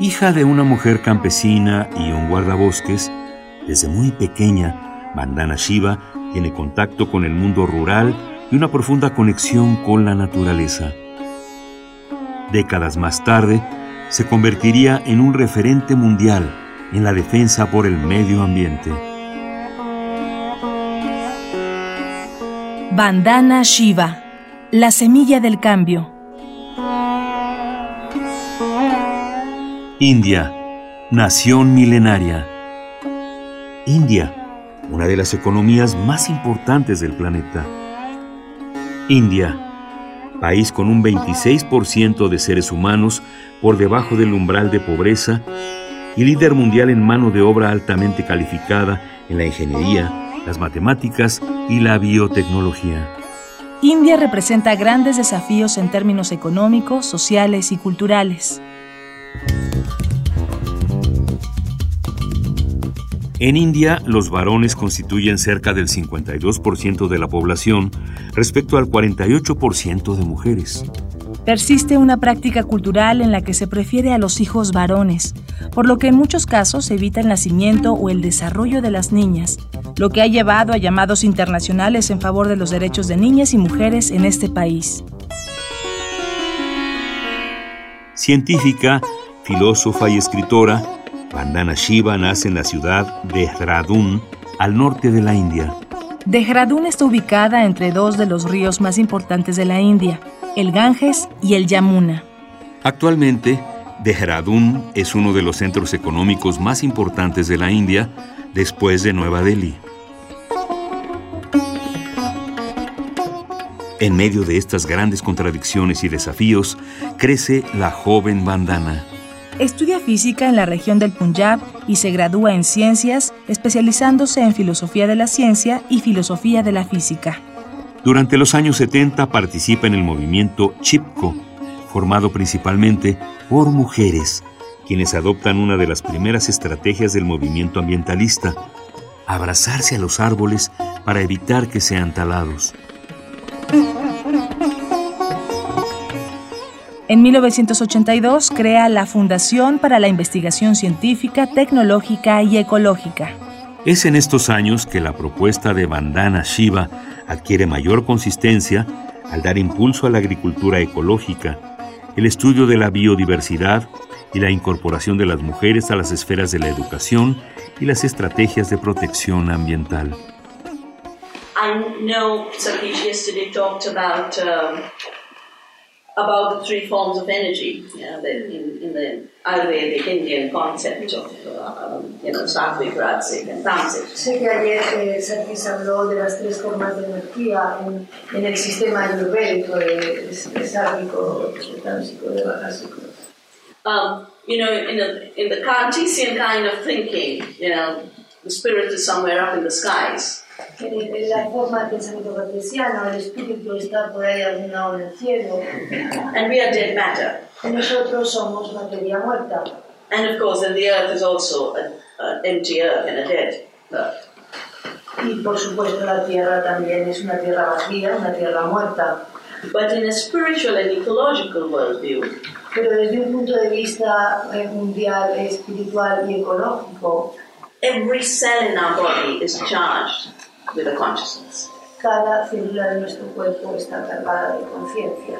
Hija de una mujer campesina y un guardabosques, desde muy pequeña, Bandana Shiva tiene contacto con el mundo rural y una profunda conexión con la naturaleza. Décadas más tarde, se convertiría en un referente mundial en la defensa por el medio ambiente. Bandana Shiva, la semilla del cambio. India, nación milenaria. India, una de las economías más importantes del planeta. India, país con un 26% de seres humanos por debajo del umbral de pobreza y líder mundial en mano de obra altamente calificada en la ingeniería, las matemáticas y la biotecnología. India representa grandes desafíos en términos económicos, sociales y culturales. En India, los varones constituyen cerca del 52% de la población respecto al 48% de mujeres. Persiste una práctica cultural en la que se prefiere a los hijos varones, por lo que en muchos casos se evita el nacimiento o el desarrollo de las niñas, lo que ha llevado a llamados internacionales en favor de los derechos de niñas y mujeres en este país. Científica, filósofa y escritora, Vandana Shiva nace en la ciudad de Dehradun, al norte de la India. Dehradun está ubicada entre dos de los ríos más importantes de la India, el Ganges y el Yamuna. Actualmente, Dehradun es uno de los centros económicos más importantes de la India después de Nueva Delhi. En medio de estas grandes contradicciones y desafíos, crece la joven Vandana. Estudia física en la región del Punjab y se gradúa en ciencias, especializándose en filosofía de la ciencia y filosofía de la física. Durante los años 70 participa en el movimiento Chipko, formado principalmente por mujeres, quienes adoptan una de las primeras estrategias del movimiento ambientalista, abrazarse a los árboles para evitar que sean talados. En 1982 crea la Fundación para la Investigación Científica, Tecnológica y Ecológica. Es en estos años que la propuesta de Bandana Shiva adquiere mayor consistencia al dar impulso a la agricultura ecológica, el estudio de la biodiversidad y la incorporación de las mujeres a las esferas de la educación y las estrategias de protección ambiental. About the three forms of energy, you know, the, in, in, the Ayurvedic Indian concept of, uh, um, you know, Sattvic, Rajasic and Tamasic. Sé que ayer eh, Sergis habló de las tres formas de energía en, en el sistema ayurvédico de, de, de sáttvico, de támsico, de bajásico. Um, you know, in, a, in the Cartesian kind of thinking, you know, the spirit is somewhere up in the skies. En la forma de pensamiento cartesiano, el espíritu está por ahí lado en el cielo. And we are dead matter. Y nosotros somos materia muerta. And of course, then the earth is also an empty earth and a dead earth. Y por supuesto, la tierra también es una tierra vacía, una tierra muerta. But in a spiritual and ecological worldview, pero desde un punto de vista eh, mundial, espiritual y ecológico, every cell in our body is charged with a consciousness. Cada célula de nuestro cuerpo está cargada de conciencia.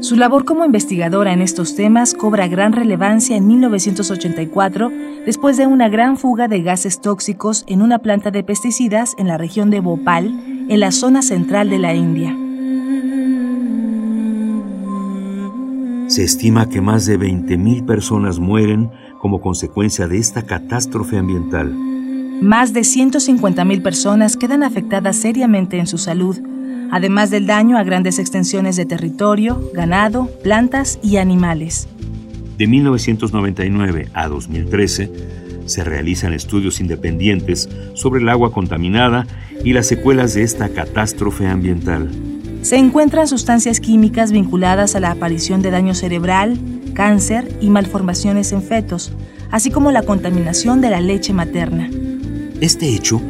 Su labor como investigadora en estos temas cobra gran relevancia en 1984 después de una gran fuga de gases tóxicos en una planta de pesticidas en la región de Bhopal, en la zona central de la India. Se estima que más de 20.000 personas mueren como consecuencia de esta catástrofe ambiental. Más de 150.000 personas quedan afectadas seriamente en su salud, además del daño a grandes extensiones de territorio, ganado, plantas y animales. De 1999 a 2013, se realizan estudios independientes sobre el agua contaminada y las secuelas de esta catástrofe ambiental. Se encuentran sustancias químicas vinculadas a la aparición de daño cerebral, cáncer y malformaciones en fetos, así como la contaminación de la leche materna. Este hecho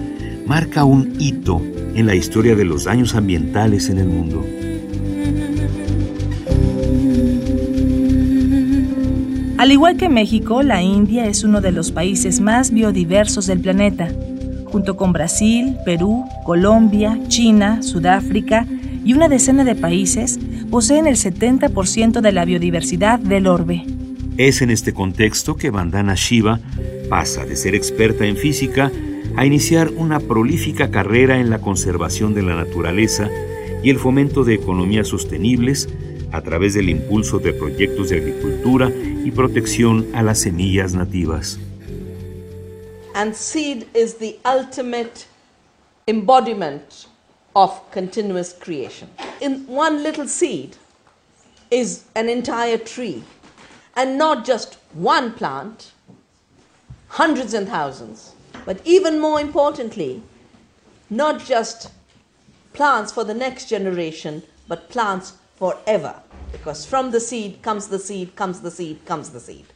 marca un hito en la historia de los daños ambientales en el mundo. Al igual que México, la India es uno de los países más biodiversos del planeta, junto con Brasil, Perú, Colombia, China, Sudáfrica y una decena de países, poseen el 70% de la biodiversidad del orbe. Es en este contexto que Vandana Shiva pasa de ser experta en física a iniciar una prolífica carrera en la conservación de la naturaleza y el fomento de economías sostenibles a través del impulso de proyectos de agricultura y protección a las semillas nativas. And seed is the ultimate embodiment of continuous creation. In one little seed is an entire tree, and not just one plant, hundreds and thousands. But even more importantly, not just plants for the next generation, but plants forever. Because from the seed comes the seed, comes the seed, comes the seed.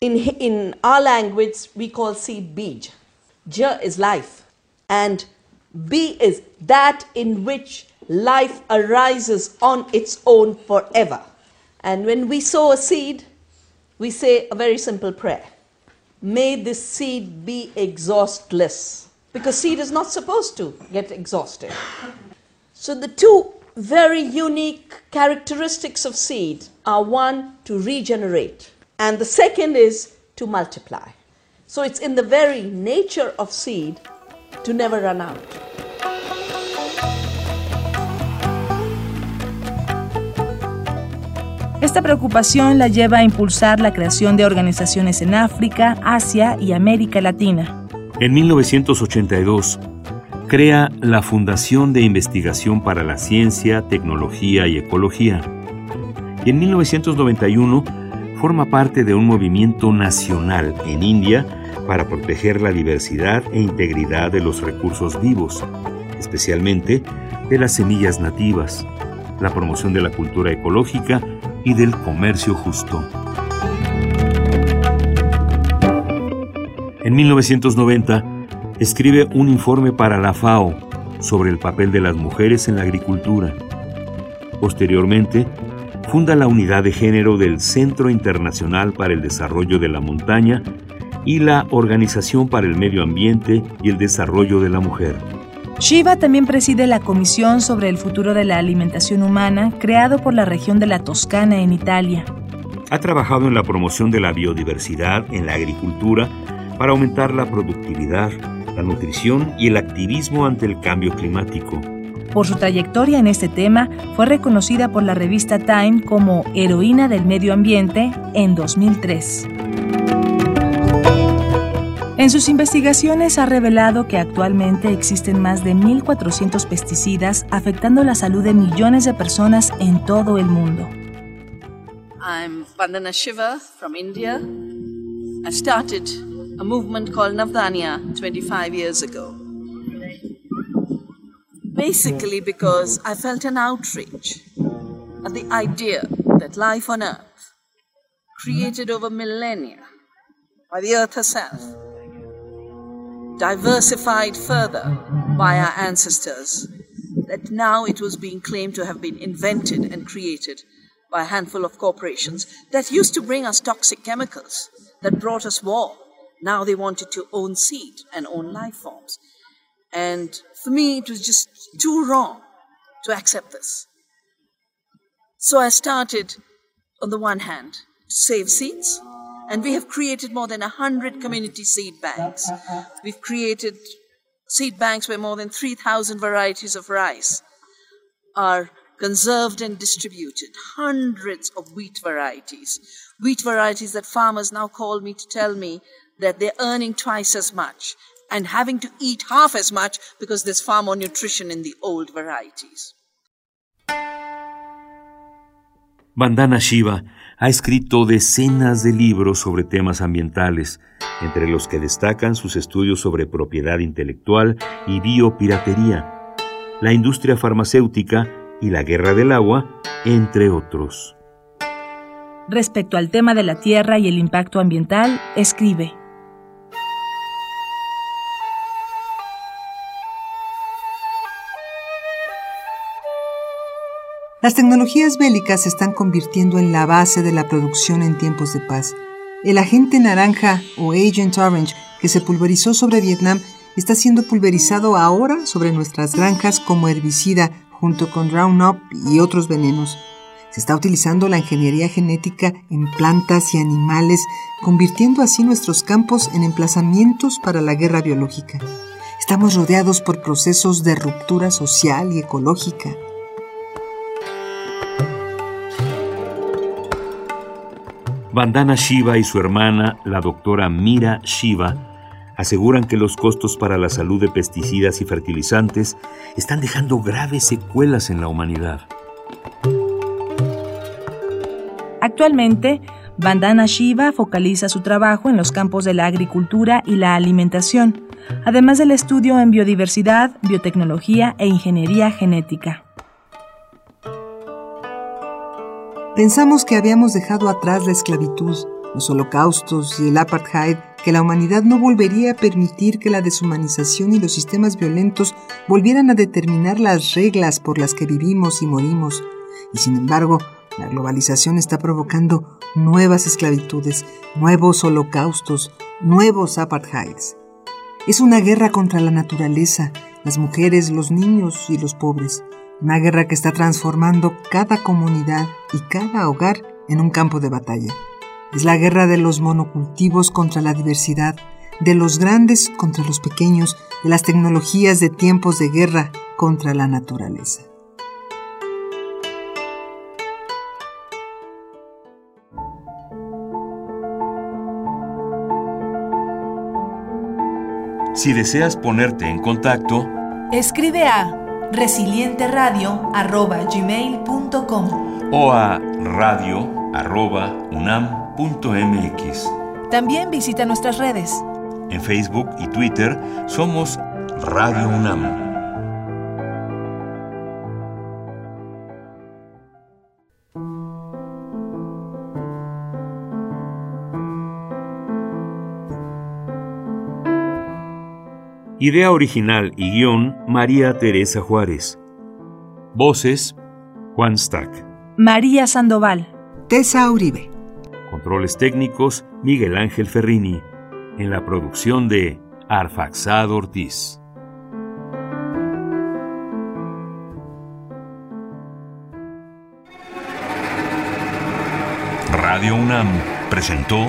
In, in our language, we call seed bij. Ja is life, and B is that in which life arises on its own forever. And when we sow a seed, we say a very simple prayer May this seed be exhaustless, because seed is not supposed to get exhausted. So, the two very unique characteristics of seed are one, to regenerate, and the second is to multiply. So, it's in the very nature of seed to never run out. Esta preocupación la lleva a impulsar la creación de organizaciones en África, Asia y América Latina. En 1982, crea la Fundación de Investigación para la Ciencia, Tecnología y Ecología. Y en 1991 forma parte de un movimiento nacional en India para proteger la diversidad e integridad de los recursos vivos, especialmente de las semillas nativas, la promoción de la cultura ecológica y del comercio justo. En 1990, escribe un informe para la FAO sobre el papel de las mujeres en la agricultura. Posteriormente, funda la unidad de género del Centro Internacional para el Desarrollo de la Montaña y la Organización para el Medio Ambiente y el Desarrollo de la Mujer. Shiva también preside la Comisión sobre el Futuro de la Alimentación Humana, creado por la región de la Toscana en Italia. Ha trabajado en la promoción de la biodiversidad en la agricultura para aumentar la productividad, la nutrición y el activismo ante el cambio climático. Por su trayectoria en este tema, fue reconocida por la revista Time como heroína del medio ambiente en 2003. En sus investigaciones ha revelado que actualmente existen más de 1.400 pesticidas afectando la salud de millones de personas en todo el mundo. I'm Vandana Shiva from India. I started a movement called Navdanya 25 years ago. Basically, because I felt an outrage at the idea that life on Earth, created over millennia by the Earth herself, diversified further by our ancestors, that now it was being claimed to have been invented and created by a handful of corporations that used to bring us toxic chemicals, that brought us war. Now they wanted to own seed and own life forms. And for me, it was just too wrong to accept this. So I started, on the one hand, to save seeds, and we have created more than 100 community seed banks. We've created seed banks where more than 3,000 varieties of rice are conserved and distributed, hundreds of wheat varieties, wheat varieties that farmers now call me to tell me that they're earning twice as much and having to eat half as much because there's far more nutrition in the old varieties. Vandana Shiva ha escrito decenas de libros sobre temas ambientales, entre los que destacan sus estudios sobre propiedad intelectual y biopiratería, la industria farmacéutica y la guerra del agua, entre otros. Respecto al tema de la tierra y el impacto ambiental, escribe. Las tecnologías bélicas se están convirtiendo en la base de la producción en tiempos de paz. El agente naranja o Agent Orange que se pulverizó sobre Vietnam está siendo pulverizado ahora sobre nuestras granjas como herbicida junto con Roundup y otros venenos. Se está utilizando la ingeniería genética en plantas y animales, convirtiendo así nuestros campos en emplazamientos para la guerra biológica. Estamos rodeados por procesos de ruptura social y ecológica. Vandana Shiva y su hermana, la doctora Mira Shiva, aseguran que los costos para la salud de pesticidas y fertilizantes están dejando graves secuelas en la humanidad. Actualmente, Vandana Shiva focaliza su trabajo en los campos de la agricultura y la alimentación, además del estudio en biodiversidad, biotecnología e ingeniería genética. Pensamos que habíamos dejado atrás la esclavitud, los holocaustos y el apartheid, que la humanidad no volvería a permitir que la deshumanización y los sistemas violentos volvieran a determinar las reglas por las que vivimos y morimos. Y sin embargo, la globalización está provocando nuevas esclavitudes, nuevos holocaustos, nuevos apartheids. Es una guerra contra la naturaleza, las mujeres, los niños y los pobres. Una guerra que está transformando cada comunidad y cada hogar en un campo de batalla. Es la guerra de los monocultivos contra la diversidad, de los grandes contra los pequeños, de las tecnologías de tiempos de guerra contra la naturaleza. Si deseas ponerte en contacto, escribe a resilienteradio.gmail.com o a radio.unam.mx. También visita nuestras redes. En Facebook y Twitter somos Radio UNAM. Idea original y guion María Teresa Juárez. Voces Juan Stack. María Sandoval. Tessa Uribe. Controles técnicos Miguel Ángel Ferrini. En la producción de Arfaxado Ortiz. Radio UNAM presentó